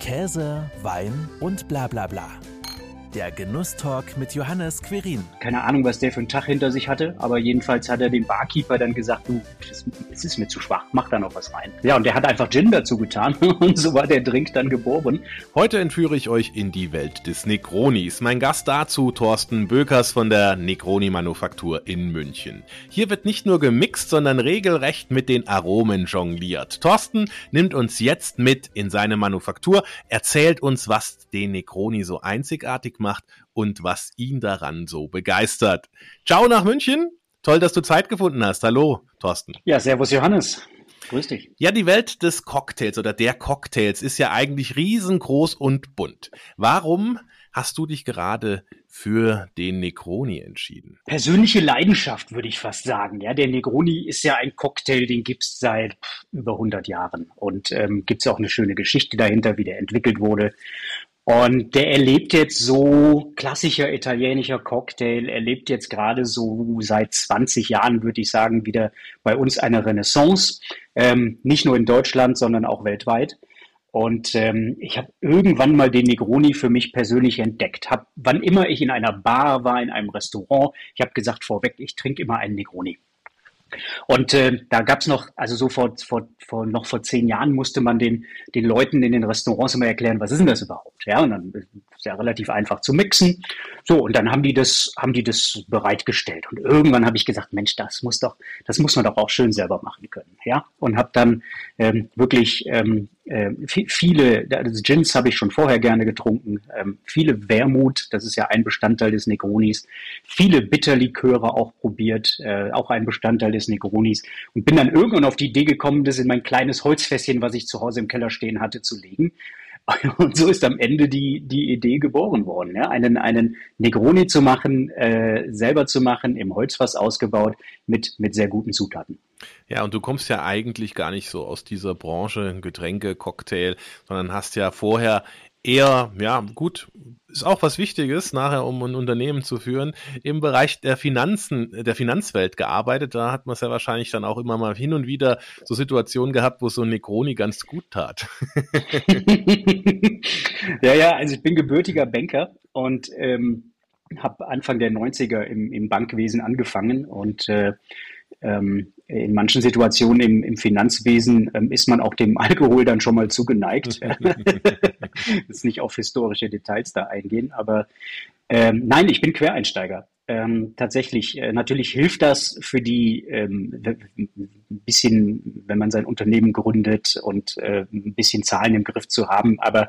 Käse, Wein und bla bla bla. Der Genusstalk mit Johannes Querin. Keine Ahnung, was der für einen Tag hinter sich hatte, aber jedenfalls hat er dem Barkeeper dann gesagt, du, es ist mir zu schwach, mach da noch was rein. Ja, und der hat einfach Gin dazu getan und so war der Drink dann geboren. Heute entführe ich euch in die Welt des Negronis. Mein Gast dazu, Thorsten Bökers von der Negroni Manufaktur in München. Hier wird nicht nur gemixt, sondern regelrecht mit den Aromen jongliert. Thorsten nimmt uns jetzt mit in seine Manufaktur, erzählt uns, was den Negroni so einzigartig macht und was ihn daran so begeistert. Ciao nach München. Toll, dass du Zeit gefunden hast. Hallo, Thorsten. Ja, servus Johannes. Grüß dich. Ja, die Welt des Cocktails oder der Cocktails ist ja eigentlich riesengroß und bunt. Warum hast du dich gerade für den Negroni entschieden? Persönliche Leidenschaft, würde ich fast sagen. Ja, der Negroni ist ja ein Cocktail, den gibt's seit über 100 Jahren. Und ähm, gibt auch eine schöne Geschichte dahinter, wie der entwickelt wurde. Und der erlebt jetzt so klassischer italienischer Cocktail, erlebt jetzt gerade so seit 20 Jahren, würde ich sagen, wieder bei uns eine Renaissance. Ähm, nicht nur in Deutschland, sondern auch weltweit. Und ähm, ich habe irgendwann mal den Negroni für mich persönlich entdeckt. Hab, wann immer ich in einer Bar war, in einem Restaurant, ich habe gesagt vorweg, ich trinke immer einen Negroni. Und äh, da gab's noch, also so vor, vor, vor noch vor zehn Jahren musste man den, den Leuten in den Restaurants immer erklären, was ist denn das überhaupt? Ja, und dann ist ja relativ einfach zu mixen. So, und dann haben die das, haben die das bereitgestellt. Und irgendwann habe ich gesagt, Mensch, das muss doch, das muss man doch auch schön selber machen können. Ja, und habe dann ähm, wirklich ähm, äh, viele, also Gins habe ich schon vorher gerne getrunken, ähm, viele Wermut, das ist ja ein Bestandteil des Negronis, viele Bitterliköre auch probiert, äh, auch ein Bestandteil des Negronis und bin dann irgendwann auf die Idee gekommen, das in mein kleines Holzfässchen, was ich zu Hause im Keller stehen hatte, zu legen. Und so ist am Ende die, die Idee geboren worden, ja? einen, einen Negroni zu machen, äh, selber zu machen, im Holzfass ausgebaut, mit, mit sehr guten Zutaten. Ja, und du kommst ja eigentlich gar nicht so aus dieser Branche, Getränke, Cocktail, sondern hast ja vorher eher, ja, gut, ist auch was Wichtiges, nachher, um ein Unternehmen zu führen, im Bereich der Finanzen, der Finanzwelt gearbeitet. Da hat man es ja wahrscheinlich dann auch immer mal hin und wieder so Situationen gehabt, wo so ein Negroni ganz gut tat. ja, ja, also ich bin gebürtiger Banker und ähm, habe Anfang der 90er im, im Bankwesen angefangen und äh, ähm, in manchen Situationen im, im Finanzwesen ähm, ist man auch dem Alkohol dann schon mal zugeneigt. Jetzt nicht auf historische Details da eingehen, aber ähm, nein, ich bin Quereinsteiger. Ähm, tatsächlich, äh, natürlich hilft das für die ähm, ein bisschen, wenn man sein Unternehmen gründet und äh, ein bisschen Zahlen im Griff zu haben. Aber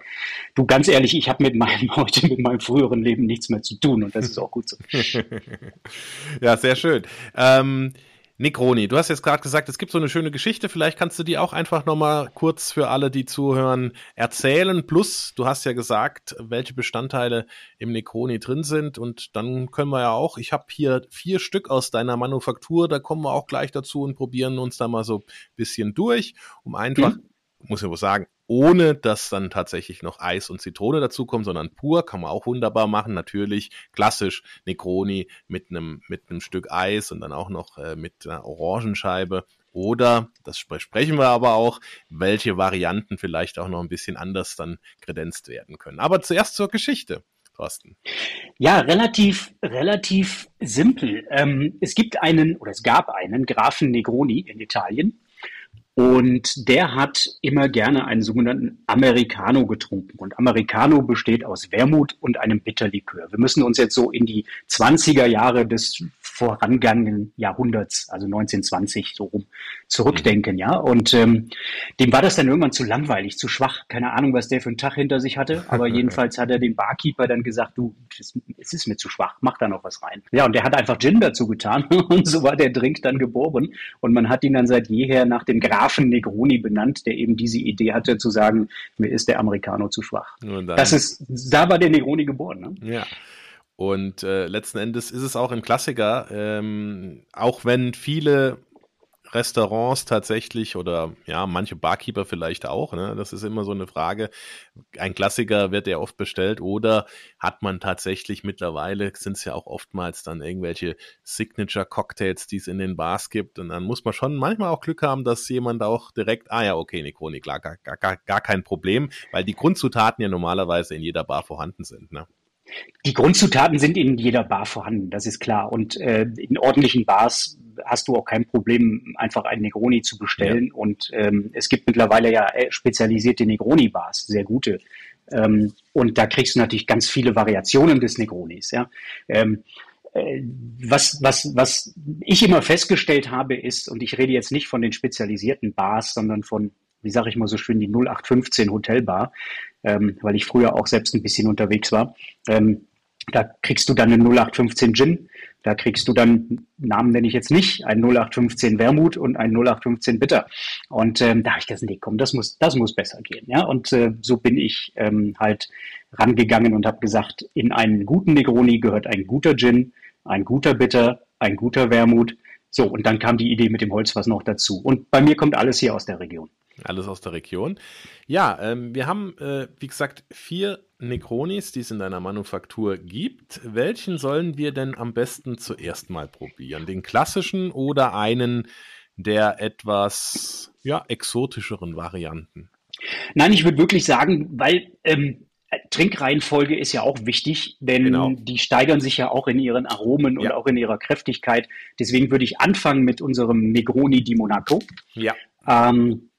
du ganz ehrlich, ich habe mit meinem heute mit meinem früheren Leben nichts mehr zu tun und das ist auch gut so. ja, sehr schön. Ähm Negroni, du hast jetzt gerade gesagt, es gibt so eine schöne Geschichte. Vielleicht kannst du die auch einfach nochmal kurz für alle, die zuhören, erzählen. Plus, du hast ja gesagt, welche Bestandteile im Negroni drin sind. Und dann können wir ja auch, ich habe hier vier Stück aus deiner Manufaktur, da kommen wir auch gleich dazu und probieren uns da mal so ein bisschen durch, um einfach, mhm. muss ich wohl sagen, ohne dass dann tatsächlich noch Eis und Zitrone dazukommen, sondern pur, kann man auch wunderbar machen. Natürlich klassisch Negroni mit einem mit einem Stück Eis und dann auch noch äh, mit einer Orangenscheibe. Oder, das sprechen wir aber auch, welche Varianten vielleicht auch noch ein bisschen anders dann kredenzt werden können. Aber zuerst zur Geschichte. Thorsten. Ja, relativ, relativ simpel. Ähm, es gibt einen, oder es gab einen Grafen Negroni in Italien, und der hat immer gerne einen sogenannten Americano getrunken. Und Americano besteht aus Wermut und einem Bitterlikör. Wir müssen uns jetzt so in die 20er Jahre des vorangegangenen Jahrhunderts, also 1920 so rum, zurückdenken, ja. Und ähm, dem war das dann irgendwann zu langweilig, zu schwach. Keine Ahnung, was der für einen Tag hinter sich hatte, aber jedenfalls hat er dem Barkeeper dann gesagt, du, es ist mir zu schwach, mach da noch was rein. Ja, und der hat einfach Gin dazu getan und so war der Drink dann geboren und man hat ihn dann seit jeher nach dem Grafen Negroni benannt, der eben diese Idee hatte zu sagen, mir ist der Americano zu schwach. Das ist, da war der Negroni geboren. Ne? Ja. Und äh, letzten Endes ist es auch ein Klassiker, ähm, auch wenn viele Restaurants tatsächlich oder ja, manche Barkeeper vielleicht auch, ne? Das ist immer so eine Frage. Ein Klassiker wird ja oft bestellt oder hat man tatsächlich mittlerweile, sind es ja auch oftmals dann irgendwelche Signature-Cocktails, die es in den Bars gibt. Und dann muss man schon manchmal auch Glück haben, dass jemand auch direkt, ah ja, okay, Negroni, klar, gar, gar, gar kein Problem, weil die Grundzutaten ja normalerweise in jeder Bar vorhanden sind. Ne? Die Grundzutaten sind in jeder Bar vorhanden, das ist klar. Und äh, in ordentlichen Bars hast du auch kein Problem, einfach einen Negroni zu bestellen. Ja. Und ähm, es gibt mittlerweile ja äh, spezialisierte Negroni-Bars, sehr gute. Ähm, und da kriegst du natürlich ganz viele Variationen des Negronis. Ja? Ähm, äh, was, was, was ich immer festgestellt habe, ist, und ich rede jetzt nicht von den spezialisierten Bars, sondern von, wie sage ich mal so schön, die 0815 Hotelbar, ähm, weil ich früher auch selbst ein bisschen unterwegs war. Ähm, da kriegst du dann einen 0815 Gin, da kriegst du dann, Namen nenne ich jetzt nicht, einen 0815 Wermut und einen 0815 Bitter. Und ähm, da habe ich gesagt, nee, komm, das muss, das muss besser gehen. Ja? Und äh, so bin ich ähm, halt rangegangen und habe gesagt, in einen guten Negroni gehört ein guter Gin, ein guter Bitter, ein guter Wermut. So, und dann kam die Idee mit dem Holz was noch dazu. Und bei mir kommt alles hier aus der Region. Alles aus der Region. Ja, ähm, wir haben, äh, wie gesagt, vier Necronis, die es in deiner Manufaktur gibt. Welchen sollen wir denn am besten zuerst mal probieren? Den klassischen oder einen der etwas ja, exotischeren Varianten? Nein, ich würde wirklich sagen, weil ähm, Trinkreihenfolge ist ja auch wichtig, denn genau. die steigern sich ja auch in ihren Aromen ja. und auch in ihrer Kräftigkeit. Deswegen würde ich anfangen mit unserem Negroni di Monaco. Ja. Ähm,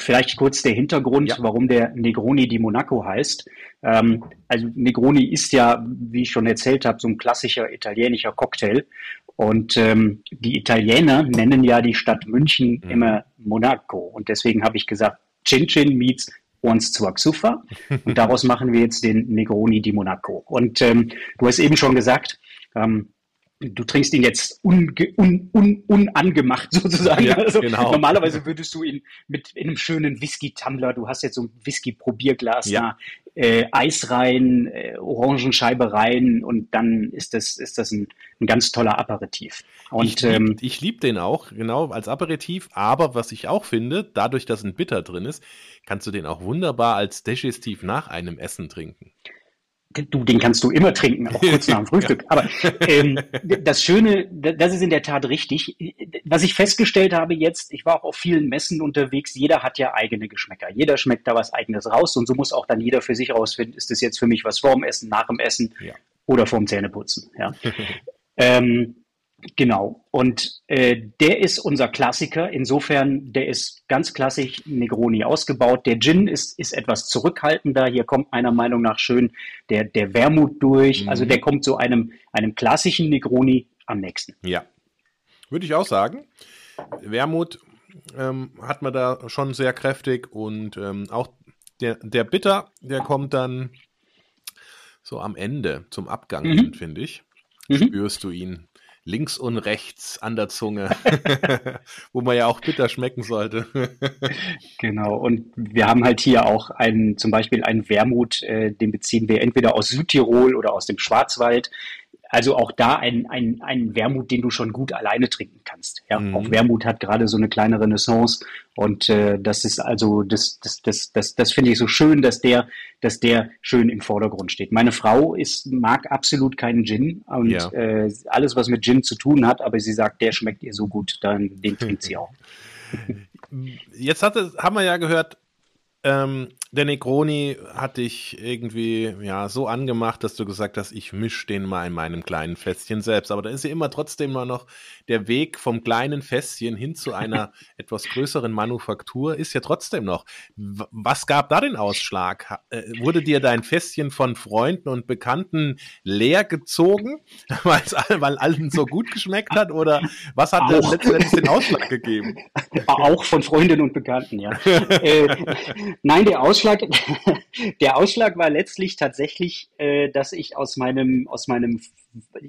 Vielleicht kurz der Hintergrund, ja. warum der Negroni di Monaco heißt. Ähm, also Negroni ist ja, wie ich schon erzählt habe, so ein klassischer italienischer Cocktail. Und ähm, die Italiener nennen ja die Stadt München mhm. immer Monaco. Und deswegen habe ich gesagt, Chin Chin meets uns zur Xufa. Und daraus machen wir jetzt den Negroni di Monaco. Und ähm, du hast eben schon gesagt, ähm, du trinkst ihn jetzt un, un, un, unangemacht sozusagen. Ja, also genau. normalerweise würdest du ihn mit in einem schönen Whisky-Tumbler, du hast jetzt so ein Whisky-Probierglas ja. da, äh, Eis rein, äh, Orangenscheibe rein und dann ist das, ist das ein, ein ganz toller Aperitif. Und, ich liebe ähm, lieb den auch, genau, als Aperitif, aber was ich auch finde, dadurch, dass ein Bitter drin ist, kannst du den auch wunderbar als Digestiv nach einem Essen trinken du, den kannst du immer trinken, auch kurz nach dem Frühstück. Aber ähm, das Schöne, das ist in der Tat richtig. Was ich festgestellt habe jetzt, ich war auch auf vielen Messen unterwegs, jeder hat ja eigene Geschmäcker. Jeder schmeckt da was eigenes raus und so muss auch dann jeder für sich rausfinden, ist das jetzt für mich was vorm Essen, nach dem Essen ja. oder vorm Zähneputzen. Ja. ähm, Genau. Und äh, der ist unser Klassiker. Insofern, der ist ganz klassisch Negroni ausgebaut. Der Gin ist, ist etwas zurückhaltender. Hier kommt meiner Meinung nach schön der, der Wermut durch. Mhm. Also der kommt so einem, einem klassischen Negroni am nächsten. Ja. Würde ich auch sagen. Wermut ähm, hat man da schon sehr kräftig und ähm, auch der, der Bitter, der kommt dann so am Ende zum Abgang, mhm. finde ich. Mhm. Spürst du ihn links und rechts an der Zunge, wo man ja auch bitter schmecken sollte. genau, und wir haben halt hier auch einen, zum Beispiel einen Wermut, äh, den beziehen wir entweder aus Südtirol oder aus dem Schwarzwald. Also auch da ein, ein, ein Wermut, den du schon gut alleine trinken kannst. Ja, mhm. auch Wermut hat gerade so eine kleine Renaissance und äh, das ist also das das das das, das finde ich so schön, dass der dass der schön im Vordergrund steht. Meine Frau ist mag absolut keinen Gin und ja. äh, alles was mit Gin zu tun hat, aber sie sagt, der schmeckt ihr so gut, dann den trinkt sie auch. Jetzt hatte, haben wir ja gehört, ähm, der Negroni hat dich irgendwie ja so angemacht, dass du gesagt hast, ich mische den mal in meinem kleinen Fässchen selbst. Aber da ist ja immer trotzdem noch der Weg vom kleinen Fässchen hin zu einer etwas größeren Manufaktur ist ja trotzdem noch. Was gab da den Ausschlag? Äh, wurde dir dein Fässchen von Freunden und Bekannten leer gezogen, weil allen so gut geschmeckt hat? Oder was hat letztendlich den Ausschlag gegeben? Auch von Freundinnen und Bekannten, ja. äh, nein, der Ausschlag, der Ausschlag war letztlich tatsächlich, äh, dass ich aus meinem, aus meinem,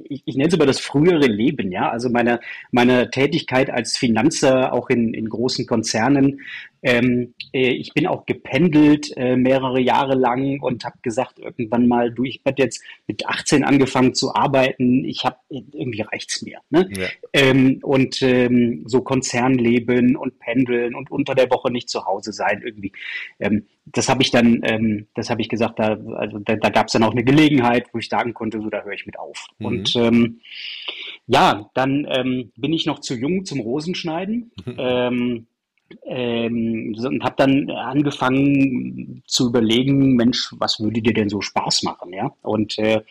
ich, ich nenne es immer das frühere Leben, ja, also meine, meine Tätigkeit als Finanzer auch in, in großen Konzernen, Ähm, äh, ich bin auch gependelt äh, mehrere Jahre lang und habe gesagt irgendwann mal, du, ich habe jetzt mit 18 angefangen zu arbeiten, ich habe irgendwie reicht's mir. Ne? Ja. Ähm, und ähm, so Konzernleben und pendeln und unter der Woche nicht zu Hause sein irgendwie. Ähm, das habe ich dann, ähm, das habe ich gesagt, da, also da, da gab es dann auch eine Gelegenheit, wo ich sagen konnte, so da höre ich mit auf. Mhm. Und ähm, ja, dann bin ich noch zu jung zum Rosenschneiden. Mhm. Ähm, und habe dann angefangen zu überlegen, Mensch, was würde dir denn so Spaß machen, ja? Und äh,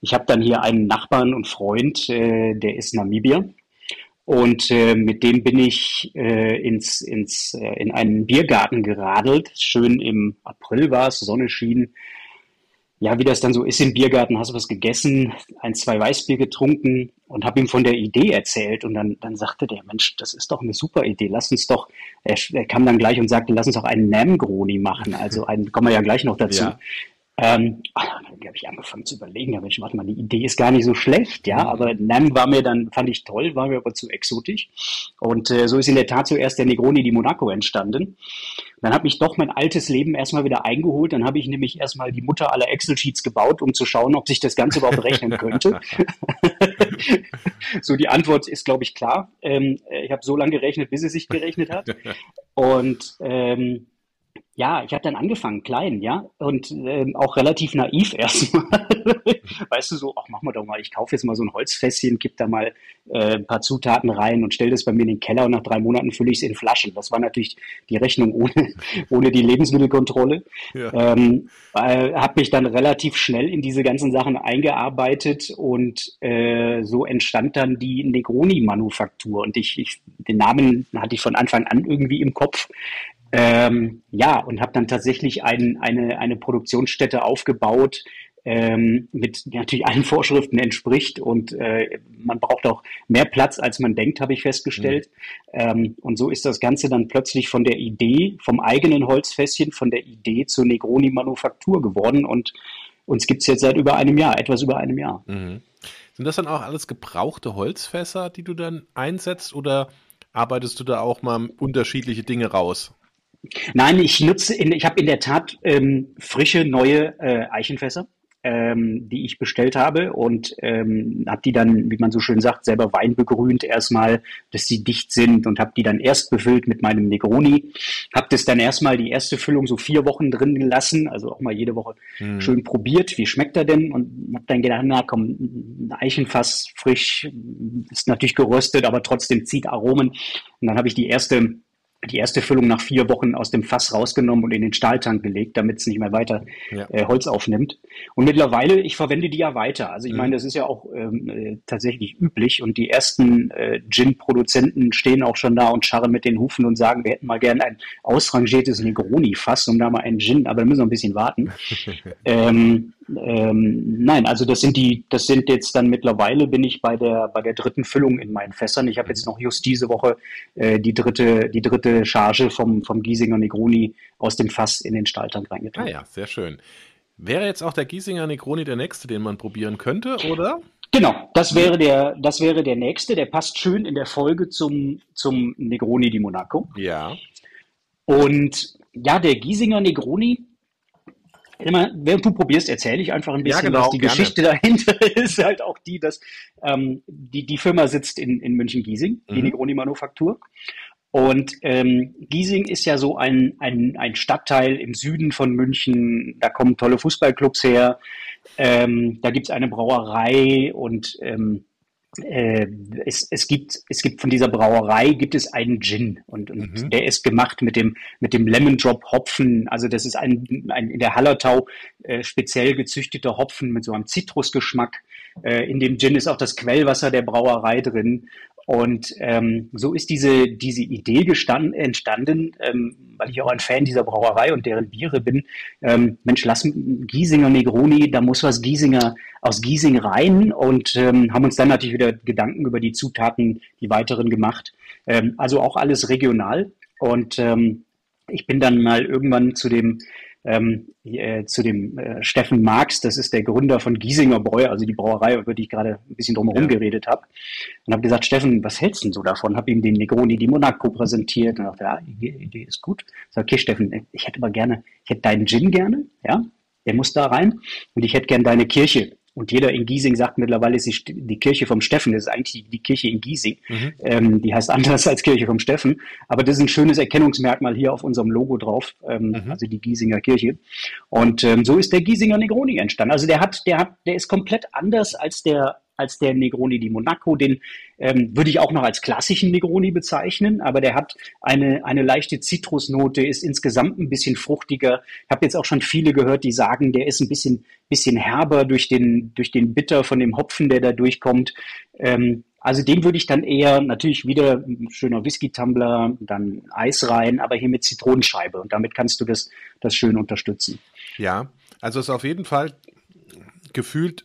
ich habe dann hier einen Nachbarn und Freund, äh, der ist Namibier. Und äh, mit dem bin ich äh, ins, ins, äh, in einen Biergarten geradelt. Schön im April war es, Sonne schien ja, wie das dann so ist im Biergarten, hast du was gegessen, ein, zwei Weißbier getrunken und habe ihm von der Idee erzählt und dann, dann sagte der Mensch, das ist doch eine super Idee, lass uns doch, er, kam dann gleich und sagte, lass uns doch einen Namgroni machen, also einen, kommen wir ja gleich noch dazu. Ja. Ähm, ah, dann habe ich angefangen zu überlegen, ja Mensch, warte mal, die Idee ist gar nicht so schlecht, ja, mhm. aber Nam war mir dann, fand ich toll, war mir aber zu exotisch und äh, so ist in der Tat zuerst der Negroni di Monaco entstanden. Dann hat mich doch mein altes Leben erstmal wieder eingeholt. Dann habe ich nämlich erstmal die Mutter aller Excel-Sheets gebaut, um zu schauen, ob sich das Ganze überhaupt rechnen könnte. so, die Antwort ist, glaube ich, klar. Ähm, ich habe so lange gerechnet, bis es sich gerechnet hat. Und ähm, ja, ich habe dann angefangen, klein, ja, und ähm, auch relativ naiv erstmal. weißt du, so, ach, mach mal doch mal, ich kaufe jetzt mal so ein Holzfässchen, kipp da mal äh, ein paar Zutaten rein und stell das bei mir in den Keller und nach drei Monaten fülle ich es in Flaschen. Das war natürlich die Rechnung ohne, ohne die Lebensmittelkontrolle. Ja. Ähm, äh, habe mich dann relativ schnell in diese ganzen Sachen eingearbeitet und äh, so entstand dann die Negroni-Manufaktur. Und ich, ich, den Namen hatte ich von Anfang an irgendwie im Kopf. Ähm, ja, und habe dann tatsächlich ein, eine, eine Produktionsstätte aufgebaut, ähm, mit natürlich allen Vorschriften entspricht und äh, man braucht auch mehr Platz, als man denkt, habe ich festgestellt. Mhm. Ähm, und so ist das Ganze dann plötzlich von der Idee, vom eigenen Holzfässchen, von der Idee zur Negroni-Manufaktur geworden und uns gibt's jetzt seit über einem Jahr, etwas über einem Jahr. Mhm. Sind das dann auch alles gebrauchte Holzfässer, die du dann einsetzt oder arbeitest du da auch mal unterschiedliche Dinge raus? Nein, ich nutze, in, ich habe in der Tat ähm, frische neue äh, Eichenfässer, ähm, die ich bestellt habe und ähm, habe die dann, wie man so schön sagt, selber weinbegrünt erstmal, dass sie dicht sind und habe die dann erst befüllt mit meinem Negroni. Habe das dann erstmal die erste Füllung so vier Wochen drin gelassen, also auch mal jede Woche hm. schön probiert, wie schmeckt er denn und habe dann gedacht, na komm, ein Eichenfass frisch, ist natürlich geröstet, aber trotzdem zieht Aromen. Und dann habe ich die erste die erste Füllung nach vier Wochen aus dem Fass rausgenommen und in den Stahltank gelegt, damit es nicht mehr weiter ja. äh, Holz aufnimmt. Und mittlerweile, ich verwende die ja weiter. Also ich mhm. meine, das ist ja auch ähm, äh, tatsächlich üblich und die ersten äh, Gin-Produzenten stehen auch schon da und scharren mit den Hufen und sagen, wir hätten mal gerne ein ausrangiertes Negroni-Fass, um da mal einen Gin, aber da müssen wir ein bisschen warten. ähm, ähm, nein, also das sind die, das sind jetzt dann mittlerweile bin ich bei der bei der dritten Füllung in meinen Fässern. Ich habe jetzt noch just diese Woche äh, die dritte die dritte Charge vom vom Giesinger Negroni aus dem Fass in den Stahltank reingetan. Ah ja, sehr schön. Wäre jetzt auch der Giesinger Negroni der nächste, den man probieren könnte, oder? Genau, das wäre der, das wäre der nächste. Der passt schön in der Folge zum, zum Negroni di Monaco. Ja. Und ja, der Giesinger Negroni, Immer, während du probierst, erzähle ich einfach ein bisschen, ja, genau, was die gerne. Geschichte dahinter ist. Halt auch die, dass ähm, die, die Firma sitzt in, in München-Giesing, mhm. die Negroni-Manufaktur. Und ähm, Giesing ist ja so ein, ein, ein Stadtteil im Süden von München. Da kommen tolle Fußballclubs her. Ähm, da gibt's eine Brauerei und ähm, äh, es, es, gibt, es gibt von dieser Brauerei gibt es einen Gin und, und mhm. der ist gemacht mit dem, mit dem Lemon Drop Hopfen. Also das ist ein, ein in der Hallertau äh, speziell gezüchteter Hopfen mit so einem Zitrusgeschmack. Äh, in dem Gin ist auch das Quellwasser der Brauerei drin und ähm, so ist diese, diese Idee gestanden, entstanden, ähm, weil ich auch ein Fan dieser Brauerei und deren Biere bin. Ähm, Mensch, lass Giesinger Negroni, da muss was Giesinger aus Giesing rein und ähm, haben uns dann natürlich wieder Gedanken über die Zutaten, die weiteren gemacht. Ähm, also auch alles regional. Und ähm, ich bin dann mal irgendwann zu dem ähm, äh, zu dem äh, Steffen Marx, das ist der Gründer von Giesinger Bräu, also die Brauerei, über die ich gerade ein bisschen drumherum ja. geredet habe. Und habe gesagt, Steffen, was hältst du denn so davon? Habe ihm den Negroni di Monaco präsentiert und dachte, ja, die Idee ist gut. Ich sage, okay, Steffen, ich hätte aber gerne, ich hätte deinen Gin gerne, ja, der muss da rein und ich hätte gerne deine Kirche. Und jeder in Giesing sagt mittlerweile, ist die, Kirche vom Steffen, das ist eigentlich die Kirche in Giesing. Mhm. Ähm, die heißt anders als Kirche vom Steffen. Aber das ist ein schönes Erkennungsmerkmal hier auf unserem Logo drauf, ähm, mhm. also die Giesinger Kirche. Und ähm, so ist der Giesinger Negroni entstanden. Also der hat, der hat, der ist komplett anders als der als der Negroni di Monaco. Den ähm, würde ich auch noch als klassischen Negroni bezeichnen, aber der hat eine, eine leichte Zitrusnote, ist insgesamt ein bisschen fruchtiger. Ich habe jetzt auch schon viele gehört, die sagen, der ist ein bisschen, bisschen herber durch den, durch den Bitter von dem Hopfen, der da durchkommt. Ähm, also den würde ich dann eher natürlich wieder ein schöner Whisky-Tumbler, dann Eis rein, aber hier mit Zitronenscheibe und damit kannst du das, das schön unterstützen. Ja, also es ist auf jeden Fall gefühlt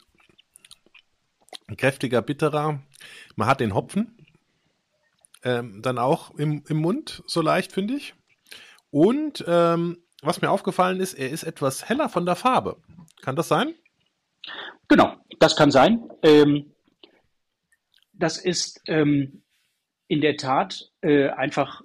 kräftiger, bitterer. Man hat den Hopfen ähm, dann auch im, im Mund, so leicht, finde ich. Und ähm, was mir aufgefallen ist, er ist etwas heller von der Farbe. Kann das sein? Genau, das kann sein. Ähm, das ist ähm, in der Tat äh, einfach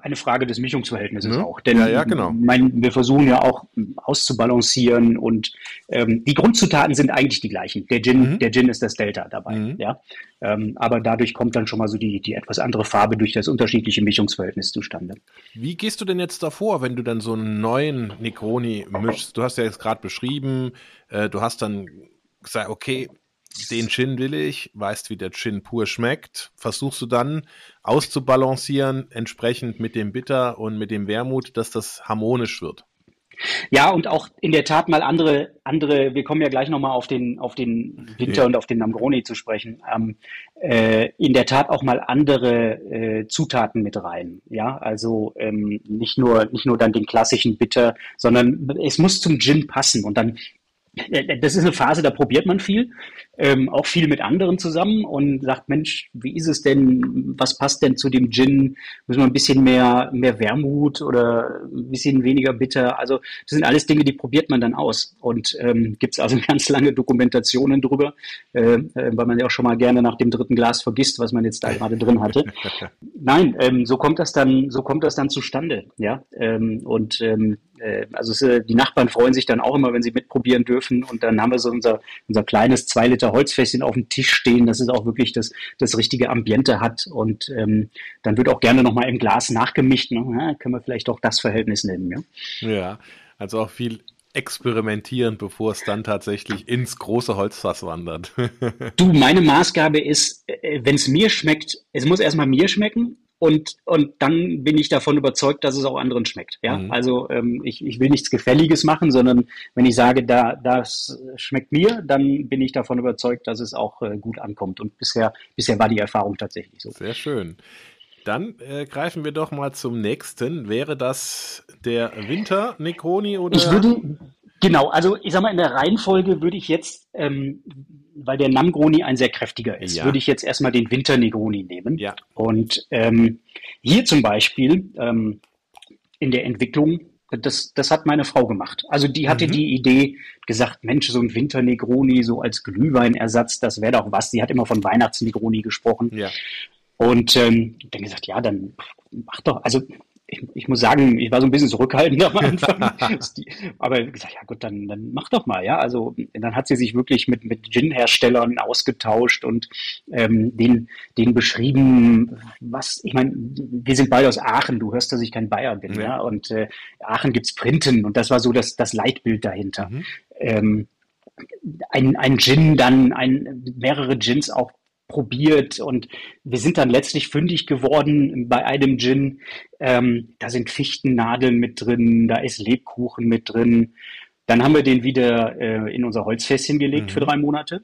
eine Frage des Mischungsverhältnisses ja. auch. Denn ja, ja, genau. mein, wir versuchen ja auch auszubalancieren und ähm, die Grundzutaten sind eigentlich die gleichen. Der Gin, mhm. der Gin ist das Delta dabei. Mhm. Ja? Ähm, aber dadurch kommt dann schon mal so die, die etwas andere Farbe durch das unterschiedliche Mischungsverhältnis zustande. Wie gehst du denn jetzt davor, wenn du dann so einen neuen Negroni mischst? Du hast ja jetzt gerade beschrieben, äh, du hast dann gesagt, okay, den Gin will ich, weißt, wie der Gin pur schmeckt, versuchst du dann auszubalancieren, entsprechend mit dem Bitter und mit dem Wermut, dass das harmonisch wird. Ja, und auch in der Tat mal andere, andere, wir kommen ja gleich nochmal auf den, auf den Winter ja. und auf den Namgroni zu sprechen, ähm, äh, in der Tat auch mal andere äh, Zutaten mit rein. Ja, also ähm, nicht nur, nicht nur dann den klassischen Bitter, sondern es muss zum Gin passen und dann das ist eine Phase, da probiert man viel, ähm, auch viel mit anderen zusammen und sagt, Mensch, wie ist es denn, was passt denn zu dem Gin? Müssen wir ein bisschen mehr, mehr Wermut oder ein bisschen weniger bitter? Also das sind alles Dinge, die probiert man dann aus. Und ähm, gibt es also ganz lange Dokumentationen drüber, äh, äh, weil man ja auch schon mal gerne nach dem dritten Glas vergisst, was man jetzt da gerade drin hatte. Nein, ähm, so kommt das dann, so kommt das dann zustande, ja. Ähm, und ähm, äh, also es, äh, die Nachbarn freuen sich dann auch immer, wenn sie mitprobieren dürfen. Und dann haben wir so unser, unser kleines zwei Liter Holzfässchen auf dem Tisch stehen, dass es auch wirklich das, das richtige Ambiente hat. Und ähm, dann wird auch gerne nochmal im Glas nachgemischt. Ne? Ja, können wir vielleicht auch das Verhältnis nehmen. Ja, ja also auch viel experimentieren, bevor es dann tatsächlich ins große Holzfass wandert. du, meine Maßgabe ist, äh, wenn es mir schmeckt, es muss erstmal mir schmecken und, und dann bin ich davon überzeugt, dass es auch anderen schmeckt. Ja, mhm. also ähm, ich, ich will nichts Gefälliges machen, sondern wenn ich sage, da das schmeckt mir, dann bin ich davon überzeugt, dass es auch äh, gut ankommt. Und bisher bisher war die Erfahrung tatsächlich so. Sehr schön. Dann äh, greifen wir doch mal zum nächsten. Wäre das der Winter Necroni oder? Ich würde Genau, also ich sag mal, in der Reihenfolge würde ich jetzt, ähm, weil der Namgroni ein sehr kräftiger ist, ja. würde ich jetzt erstmal den Winter Negroni nehmen. Ja. Und ähm, hier zum Beispiel ähm, in der Entwicklung, das, das hat meine Frau gemacht. Also die hatte mhm. die Idee, gesagt, Mensch, so ein Winter Negroni so als Glühweinersatz, das wäre doch was. Sie hat immer von Weihnachts Negroni gesprochen. Ja. Und ähm, dann gesagt, ja, dann mach doch, also ich, ich, muss sagen, ich war so ein bisschen zurückhaltend am Anfang. aber gesagt, ja gut, dann, dann mach doch mal, ja. Also dann hat sie sich wirklich mit, mit Gin-Herstellern ausgetauscht und ähm, den, den beschrieben, was, ich meine, wir sind beide aus Aachen, du hörst, dass ich kein Bayer bin, ja. ja? Und äh, Aachen gibt's Printen und das war so das, das Leitbild dahinter. Mhm. Ähm, ein, ein Gin, dann ein, mehrere Gins auch probiert und wir sind dann letztlich fündig geworden bei einem Gin. Ähm, da sind Fichtennadeln mit drin, da ist Lebkuchen mit drin. Dann haben wir den wieder äh, in unser Holzfässchen gelegt mhm. für drei Monate.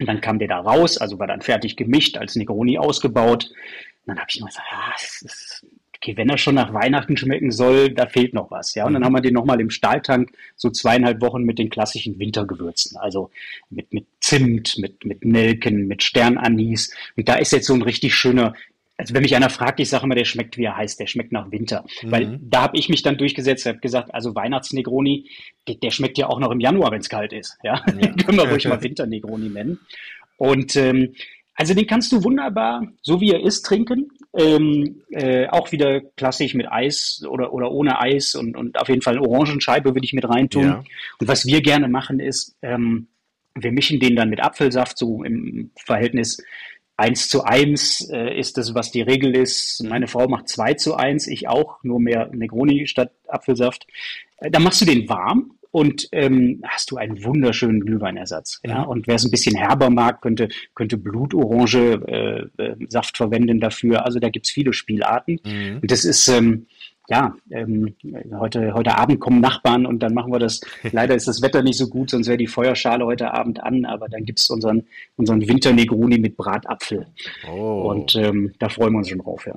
Und dann kam der da raus, also war dann fertig gemischt, als Negroni ausgebaut. Und dann habe ich nur gesagt, ah, das ist okay, wenn er schon nach Weihnachten schmecken soll, da fehlt noch was. Ja, und dann mhm. haben wir den nochmal im Stahltank so zweieinhalb Wochen mit den klassischen Wintergewürzen, also mit, mit Zimt, mit, mit Nelken, mit Sternanis. Und da ist jetzt so ein richtig schöner, also wenn mich einer fragt, ich sage immer, der schmeckt wie er heißt, der schmeckt nach Winter. Mhm. Weil da habe ich mich dann durchgesetzt, habe gesagt, also Weihnachtsnegroni, der, der, schmeckt ja auch noch im Januar, wenn es kalt ist. Ja, ja. Den können wir ruhig mal Winternegroni nennen. Und ähm, also den kannst du wunderbar, so wie er ist, trinken. Ähm, äh, auch wieder klassisch mit Eis oder, oder ohne Eis und, und auf jeden Fall Orangenscheibe würde ich mit reintun. Ja. Und was wir gerne machen ist, ähm, wir mischen den dann mit Apfelsaft so im Verhältnis Eins zu eins äh, ist das, was die Regel ist. Meine Frau macht zwei zu eins, ich auch, nur mehr Negroni statt Apfelsaft. Äh, dann machst du den warm und ähm, hast du einen wunderschönen Glühweinersatz. Ja? Und wer es ein bisschen herber mag, könnte, könnte Blutorange äh, äh, Saft verwenden dafür. Also da gibt's viele Spielarten. Mhm. Und das ist ähm, ja, ähm, heute, heute Abend kommen Nachbarn und dann machen wir das. Leider ist das Wetter nicht so gut, sonst wäre die Feuerschale heute Abend an, aber dann gibt's unseren, unseren Winternegroni mit Bratapfel. Oh. Und ähm, da freuen wir uns schon drauf, ja.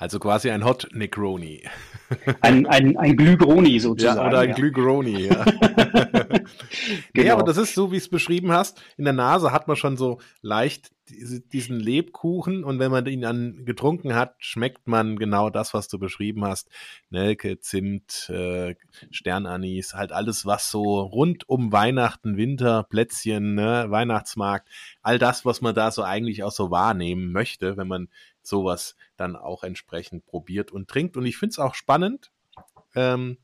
Also quasi ein Hot Negroni. Ein, ein, ein Glügroni sozusagen. Ja, oder ein ja. Glügroni, ja. genau. Ja, aber das ist so, wie es beschrieben hast. In der Nase hat man schon so leicht diesen Lebkuchen und wenn man ihn dann getrunken hat, schmeckt man genau das, was du beschrieben hast. Nelke, Zimt, äh, Sternanis, halt alles, was so rund um Weihnachten, Winter, Plätzchen, ne, Weihnachtsmarkt, all das, was man da so eigentlich auch so wahrnehmen möchte, wenn man sowas dann auch entsprechend probiert und trinkt. Und ich finde es auch spannend, ähm,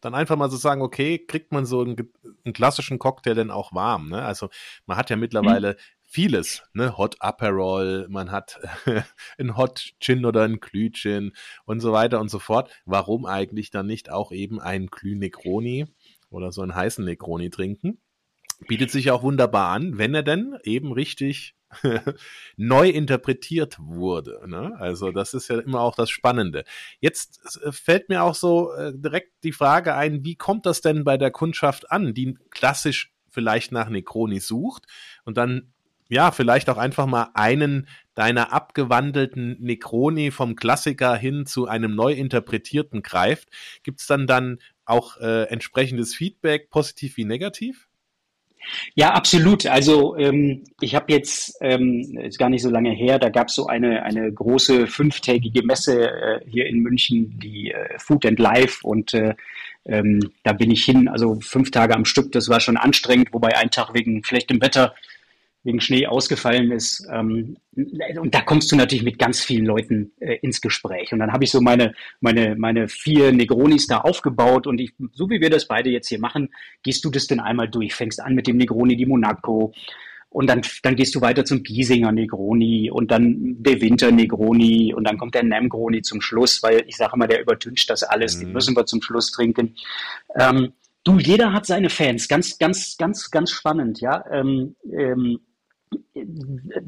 dann einfach mal so sagen, okay, kriegt man so einen, einen klassischen Cocktail denn auch warm? Ne? Also man hat ja mittlerweile mhm. vieles, ne? Hot Aperol, man hat ein Hot Gin oder ein Glühgin und so weiter und so fort. Warum eigentlich dann nicht auch eben ein Glüh Negroni oder so einen heißen Negroni trinken? Bietet sich auch wunderbar an, wenn er denn eben richtig neu interpretiert wurde. Ne? Also das ist ja immer auch das Spannende. Jetzt äh, fällt mir auch so äh, direkt die Frage ein, wie kommt das denn bei der Kundschaft an, die klassisch vielleicht nach Necroni sucht und dann ja, vielleicht auch einfach mal einen deiner abgewandelten Necroni vom Klassiker hin zu einem neu interpretierten greift. Gibt es dann dann auch äh, entsprechendes Feedback, positiv wie negativ? Ja, absolut. Also ähm, ich habe jetzt, ähm, ist gar nicht so lange her, da gab es so eine, eine große fünftägige Messe äh, hier in München, die äh, Food and Life und äh, ähm, da bin ich hin, also fünf Tage am Stück, das war schon anstrengend, wobei ein Tag wegen schlechtem Wetter wegen Schnee ausgefallen ist. Ähm, und da kommst du natürlich mit ganz vielen Leuten äh, ins Gespräch. Und dann habe ich so meine, meine, meine vier Negronis da aufgebaut und ich, so wie wir das beide jetzt hier machen, gehst du das denn einmal durch. Fängst an mit dem Negroni di Monaco und dann, dann gehst du weiter zum Giesinger Negroni und dann der Winter Negroni und dann kommt der Nemgroni zum Schluss, weil ich sage immer, der übertüncht das alles, mhm. den müssen wir zum Schluss trinken. Ähm, du, jeder hat seine Fans, ganz, ganz, ganz, ganz spannend, ja. Ähm, ähm,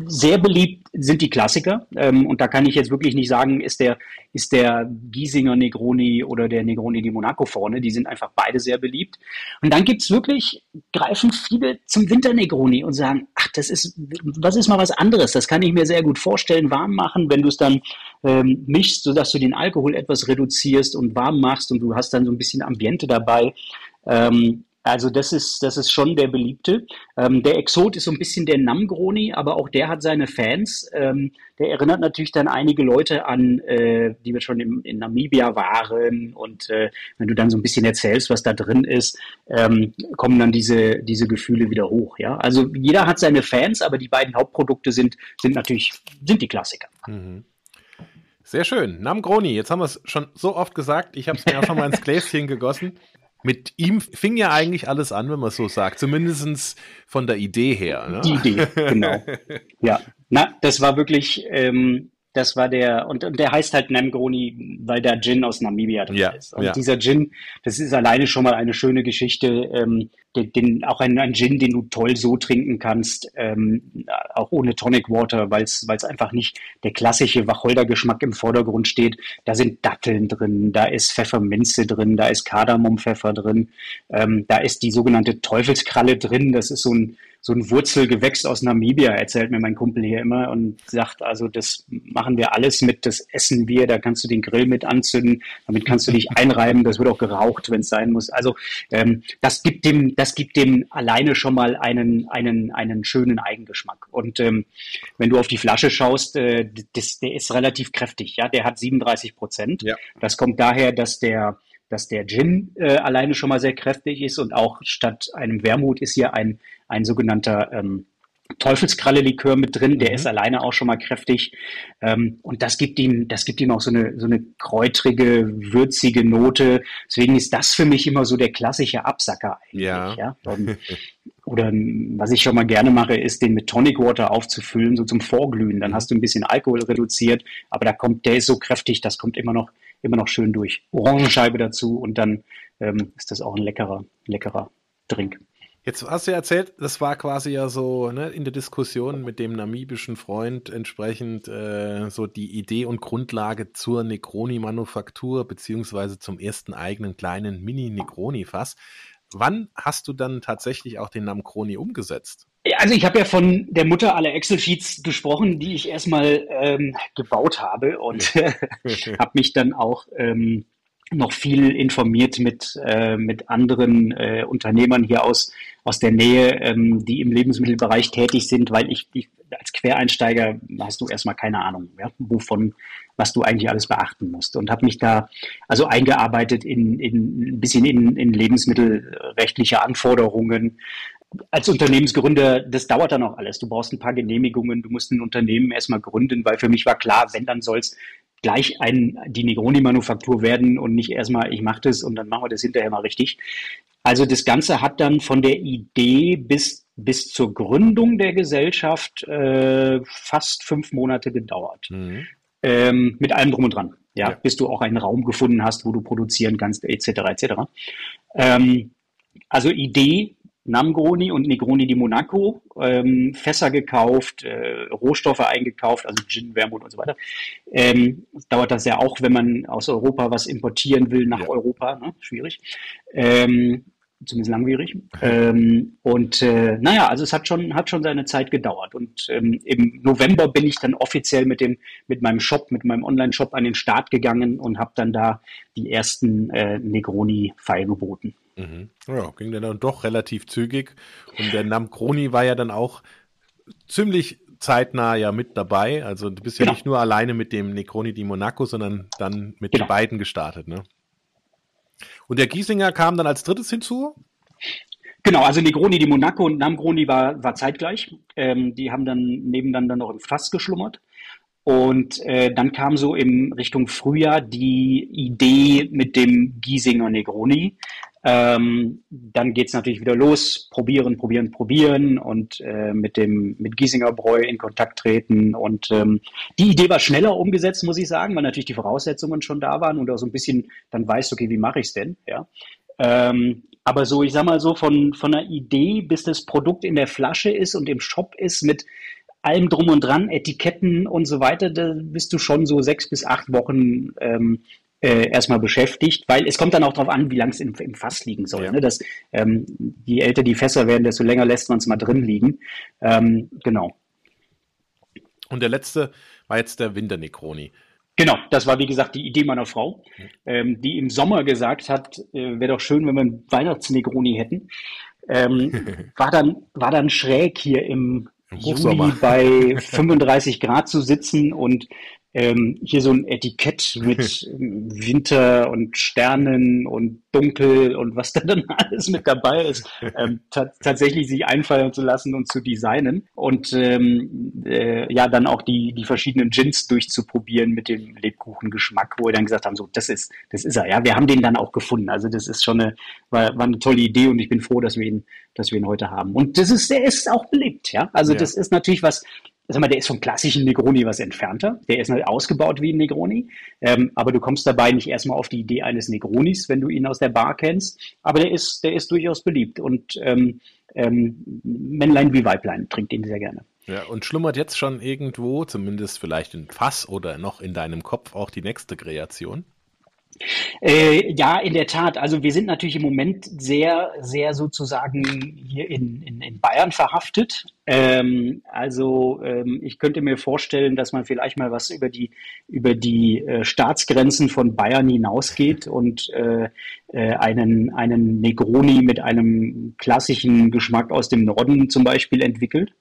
sehr beliebt sind die Klassiker. Ähm, und da kann ich jetzt wirklich nicht sagen, ist der, ist der Giesinger Negroni oder der Negroni di Monaco vorne. Die sind einfach beide sehr beliebt. Und dann gibt's wirklich, greifen viele zum Winter Negroni und sagen, ach, das ist, was ist mal was anderes. Das kann ich mir sehr gut vorstellen, warm machen, wenn du es dann ähm, mischst, sodass du den Alkohol etwas reduzierst und warm machst und du hast dann so ein bisschen Ambiente dabei. Ähm, also das ist, das ist schon der beliebte. Ähm, der Exot ist so ein bisschen der Namgroni, aber auch der hat seine Fans. Ähm, der erinnert natürlich dann einige Leute an, äh, die wir schon im, in Namibia waren. Und äh, wenn du dann so ein bisschen erzählst, was da drin ist, ähm, kommen dann diese, diese Gefühle wieder hoch. Ja, also jeder hat seine Fans, aber die beiden Hauptprodukte sind, sind natürlich sind die Klassiker. Mhm. Sehr schön. Namgroni, jetzt haben wir es schon so oft gesagt. Ich habe es mir auch schon mal ins Gläschen gegossen mit ihm fing ja eigentlich alles an, wenn man so sagt, zumindest von der Idee her. Ne? Die Idee, genau. ja, na, das war wirklich, ähm, das war der, und, und der heißt halt Namgroni, weil der Gin aus Namibia drin ja, ist. Und ja. dieser Gin, das ist alleine schon mal eine schöne Geschichte, ähm, den, den, auch ein, ein Gin, den du toll so trinken kannst, ähm, auch ohne Tonic Water, weil es einfach nicht der klassische Wacholdergeschmack im Vordergrund steht. Da sind Datteln drin, da ist Pfefferminze drin, da ist Kardamompfeffer drin, ähm, da ist die sogenannte Teufelskralle drin. Das ist so ein so ein Wurzelgewächs aus Namibia, erzählt mir mein Kumpel hier immer und sagt, also das machen wir alles mit, das essen wir, da kannst du den Grill mit anzünden, damit kannst du dich einreiben, das wird auch geraucht, wenn es sein muss. Also ähm, das gibt dem, das gibt dem alleine schon mal einen, einen, einen schönen Eigengeschmack. Und ähm, wenn du auf die Flasche schaust, äh, das, der ist relativ kräftig, ja, der hat 37 Prozent. Ja. Das kommt daher, dass der dass der Gin äh, alleine schon mal sehr kräftig ist und auch statt einem Wermut ist hier ein, ein sogenannter ähm, Teufelskralle-Likör mit drin, der mhm. ist alleine auch schon mal kräftig. Ähm, und das gibt ihm, das gibt ihm auch so eine, so eine kräutrige, würzige Note. Deswegen ist das für mich immer so der klassische Absacker eigentlich. Ja. ja? Und, oder was ich schon mal gerne mache, ist den mit Tonic Water aufzufüllen, so zum Vorglühen. Dann mhm. hast du ein bisschen Alkohol reduziert, aber da kommt, der ist so kräftig, das kommt immer noch, immer noch schön durch. Orangenscheibe dazu und dann ähm, ist das auch ein leckerer, leckerer Drink. Jetzt hast du ja erzählt, das war quasi ja so ne, in der Diskussion mit dem namibischen Freund entsprechend äh, so die Idee und Grundlage zur Negroni-Manufaktur beziehungsweise zum ersten eigenen kleinen Mini-Negroni-Fass. Wann hast du dann tatsächlich auch den Namcroni umgesetzt? Also ich habe ja von der Mutter aller Excel-Sheets gesprochen, die ich erstmal ähm, gebaut habe und habe mich dann auch ähm, noch viel informiert mit, äh, mit anderen äh, Unternehmern hier aus, aus der Nähe, ähm, die im Lebensmittelbereich tätig sind, weil ich, ich als Quereinsteiger hast du erstmal keine Ahnung, ja, wovon, was du eigentlich alles beachten musst. Und habe mich da also eingearbeitet in, in ein bisschen in, in lebensmittelrechtliche Anforderungen. Als Unternehmensgründer, das dauert dann auch alles. Du brauchst ein paar Genehmigungen, du musst ein Unternehmen erstmal gründen, weil für mich war klar, wenn dann soll es gleich ein, die Negroni-Manufaktur werden und nicht erstmal, ich mache das und dann machen wir das hinterher mal richtig. Also das Ganze hat dann von der Idee bis, bis zur Gründung der Gesellschaft äh, fast fünf Monate gedauert. Mhm. Ähm, mit allem drum und dran. Ja, ja, bis du auch einen Raum gefunden hast, wo du produzieren kannst, etc. etc. Ähm, also Idee Namgroni und Negroni di Monaco, ähm, Fässer gekauft, äh, Rohstoffe eingekauft, also Gin, Wermut und so weiter. Ähm, dauert das ja auch, wenn man aus Europa was importieren will nach ja. Europa, ne? schwierig. Ähm, zumindest langwierig. Ähm, und äh, naja, also es hat schon, hat schon seine Zeit gedauert. Und ähm, im November bin ich dann offiziell mit dem, mit meinem Shop, mit meinem Online-Shop an den Start gegangen und habe dann da die ersten äh, Negroni feilgeboten. Mhm. Ja, ging dann doch relativ zügig. Und der Namkroni war ja dann auch ziemlich zeitnah ja mit dabei. Also du bist ja genau. nicht nur alleine mit dem Necroni di Monaco, sondern dann mit genau. den beiden gestartet, ne? Und der Giesinger kam dann als drittes hinzu? Genau, also Negroni di Monaco und Namgroni war, war zeitgleich. Ähm, die haben dann nebeneinander noch im Fass geschlummert. Und äh, dann kam so in Richtung Frühjahr die Idee mit dem Giesinger Negroni. Ähm, dann geht's natürlich wieder los, probieren, probieren, probieren und äh, mit dem mit Giesinger Bräu in Kontakt treten. Und ähm, die Idee war schneller umgesetzt, muss ich sagen, weil natürlich die Voraussetzungen schon da waren und auch so ein bisschen dann weißt, okay, wie mache ich's denn? Ja. Ähm, aber so, ich sag mal so, von, von einer Idee, bis das Produkt in der Flasche ist und im Shop ist mit allem drum und dran, Etiketten und so weiter, da bist du schon so sechs bis acht Wochen ähm, äh, erstmal beschäftigt, weil es kommt dann auch darauf an, wie lang es im, im, Fass liegen soll. Ja. Ne? Dass, ähm, je älter die Fässer werden, desto länger lässt man es mal drin liegen. Ähm, genau. Und der letzte war jetzt der Winternekroni. Genau, das war wie gesagt die Idee meiner Frau, ähm, die im Sommer gesagt hat, äh, wäre doch schön, wenn wir einen Weihnachtsnegroni hätten. Ähm, war dann war dann schräg hier im, Im Juli bei 35 Grad zu sitzen und ähm, hier so ein Etikett mit Winter und Sternen und Dunkel und was da dann alles mit dabei ist, ähm, tatsächlich sich einfallen zu lassen und zu designen und ähm, äh, ja dann auch die die verschiedenen Gins durchzuprobieren mit dem Lebkuchengeschmack, wo wir dann gesagt haben, so das ist das ist er, ja, wir haben den dann auch gefunden. Also das ist schon eine war, war eine tolle Idee und ich bin froh, dass wir ihn dass wir ihn heute haben. Und das ist der ist auch beliebt, ja. Also ja. das ist natürlich was sag der ist vom klassischen Negroni was entfernter. Der ist halt ausgebaut wie ein Negroni. Ähm, aber du kommst dabei nicht erstmal auf die Idee eines Negronis, wenn du ihn aus der Bar kennst. Aber der ist, der ist durchaus beliebt. Und ähm, ähm, Männlein wie Weiblein trinkt ihn sehr gerne. Ja, und schlummert jetzt schon irgendwo, zumindest vielleicht in Fass oder noch in deinem Kopf, auch die nächste Kreation? Äh, ja, in der Tat. Also wir sind natürlich im Moment sehr, sehr sozusagen hier in, in, in Bayern verhaftet. Ähm, also ähm, ich könnte mir vorstellen, dass man vielleicht mal was über die über die äh, Staatsgrenzen von Bayern hinausgeht und äh, äh, einen einen Negroni mit einem klassischen Geschmack aus dem Norden zum Beispiel entwickelt.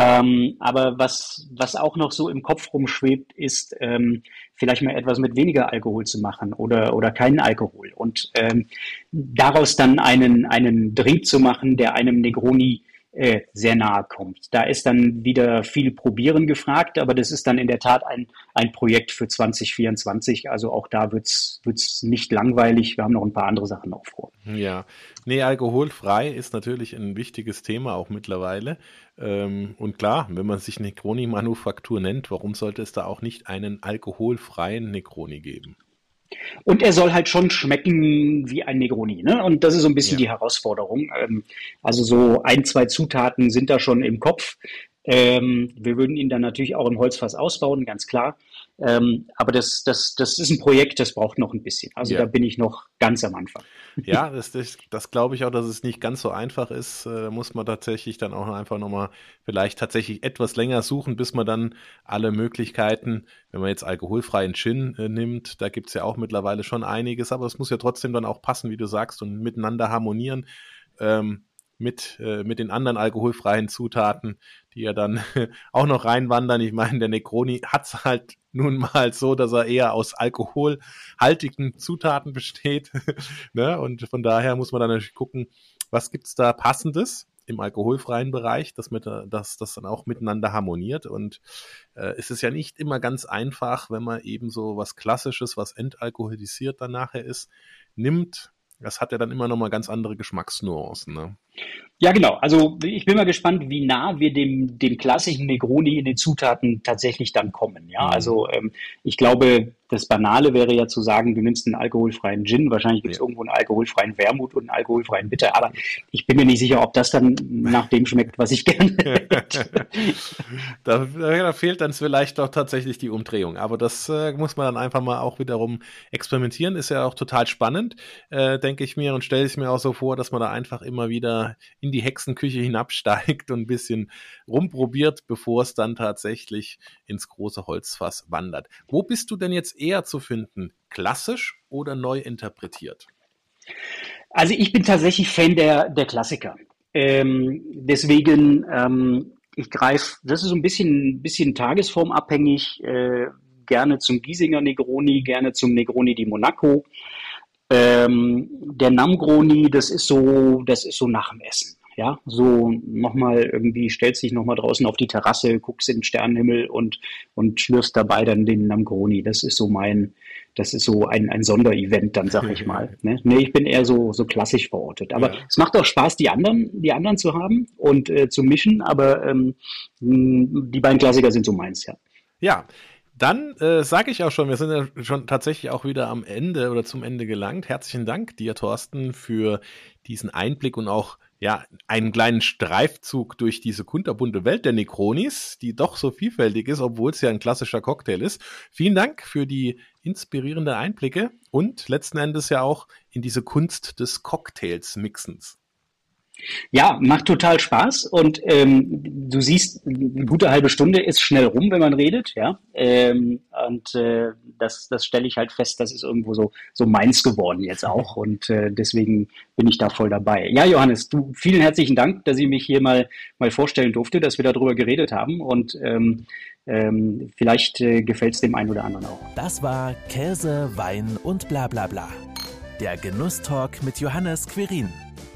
Ähm, aber was, was auch noch so im Kopf rumschwebt, ist ähm, vielleicht mal etwas mit weniger Alkohol zu machen oder, oder keinen Alkohol. Und ähm, daraus dann einen, einen Drink zu machen, der einem Negroni äh, sehr nahe kommt. Da ist dann wieder viel Probieren gefragt, aber das ist dann in der Tat ein, ein Projekt für 2024. Also auch da wird's wird's nicht langweilig. Wir haben noch ein paar andere Sachen auch vor. Ja, nee, alkoholfrei ist natürlich ein wichtiges Thema auch mittlerweile. Ähm, und klar, wenn man sich Negroni-Manufaktur nennt, warum sollte es da auch nicht einen alkoholfreien Negroni geben? Und er soll halt schon schmecken wie ein Negroni. Ne? Und das ist so ein bisschen ja. die Herausforderung. Ähm, also so ein, zwei Zutaten sind da schon im Kopf. Ähm, wir würden ihn dann natürlich auch im Holzfass ausbauen, ganz klar. Ähm, aber das, das, das ist ein Projekt, das braucht noch ein bisschen. Also ja. da bin ich noch ganz am Anfang. Ja, das, das, das glaube ich auch, dass es nicht ganz so einfach ist. Äh, da muss man tatsächlich dann auch einfach nochmal vielleicht tatsächlich etwas länger suchen, bis man dann alle Möglichkeiten, wenn man jetzt alkoholfreien Gin äh, nimmt, da gibt es ja auch mittlerweile schon einiges, aber es muss ja trotzdem dann auch passen, wie du sagst, und miteinander harmonieren. Ähm, mit, äh, mit den anderen alkoholfreien Zutaten, die ja dann auch noch reinwandern. Ich meine, der Necroni hat's halt nun mal so, dass er eher aus alkoholhaltigen Zutaten besteht. ne? Und von daher muss man dann natürlich gucken, was gibt's da passendes im alkoholfreien Bereich, dass, mit, dass das dann auch miteinander harmoniert. Und äh, es ist ja nicht immer ganz einfach, wenn man eben so was Klassisches, was entalkoholisiert dann nachher ist, nimmt. Das hat ja dann immer noch mal ganz andere Geschmacksnuancen. Ne? Ja, genau. Also ich bin mal gespannt, wie nah wir dem, dem klassischen Negroni in den Zutaten tatsächlich dann kommen. Ja, mhm. also ähm, ich glaube, das Banale wäre ja zu sagen, du nimmst einen alkoholfreien Gin, wahrscheinlich gibt es ja. irgendwo einen alkoholfreien Wermut und einen alkoholfreien Bitter, aber ich bin mir nicht sicher, ob das dann nach dem schmeckt, was ich gerne hätte. da, da, fehlt dann vielleicht doch tatsächlich die Umdrehung, aber das äh, muss man dann einfach mal auch wiederum experimentieren, ist ja auch total spannend, äh, denke ich mir und stelle ich mir auch so vor, dass man da einfach immer wieder in die Hexenküche hinabsteigt und ein bisschen rumprobiert, bevor es dann tatsächlich ins große Holzfass wandert. Wo bist du denn jetzt eher zu finden? Klassisch oder neu interpretiert? Also ich bin tatsächlich Fan der, der Klassiker. Ähm, deswegen, ähm, ich greife, das ist so ein bisschen, bisschen tagesformabhängig, äh, gerne zum Giesinger Negroni, gerne zum Negroni di Monaco. Ähm, der Namgroni, das ist so, das ist so nach dem Essen. Ja, so nochmal irgendwie stellst dich nochmal draußen auf die Terrasse, guckst in den Sternenhimmel und, und schlürfst dabei dann den Namgroni. Das ist so mein, das ist so ein, ein Sonderevent, dann sag ich mal. Ne? Nee, ich bin eher so, so klassisch verortet. Aber ja. es macht auch Spaß, die anderen, die anderen zu haben und äh, zu mischen, aber ähm, die beiden Klassiker sind so meins, ja. Ja, dann äh, sage ich auch schon, wir sind ja schon tatsächlich auch wieder am Ende oder zum Ende gelangt. Herzlichen Dank dir, Thorsten, für diesen Einblick und auch ja, einen kleinen Streifzug durch diese kunterbunte Welt der Necronis, die doch so vielfältig ist, obwohl es ja ein klassischer Cocktail ist. Vielen Dank für die inspirierende Einblicke und letzten Endes ja auch in diese Kunst des Cocktails-Mixens. Ja, macht total Spaß und ähm, du siehst, eine gute halbe Stunde ist schnell rum, wenn man redet, ja. Ähm, und äh, das, das stelle ich halt fest, das ist irgendwo so, so meins geworden jetzt auch und äh, deswegen bin ich da voll dabei. Ja, Johannes, du vielen herzlichen Dank, dass ich mich hier mal mal vorstellen durfte, dass wir darüber geredet haben und ähm, ähm, vielleicht äh, gefällt es dem einen oder anderen auch. Das war Käse, Wein und bla bla bla. Der Genusstalk mit Johannes Quirin.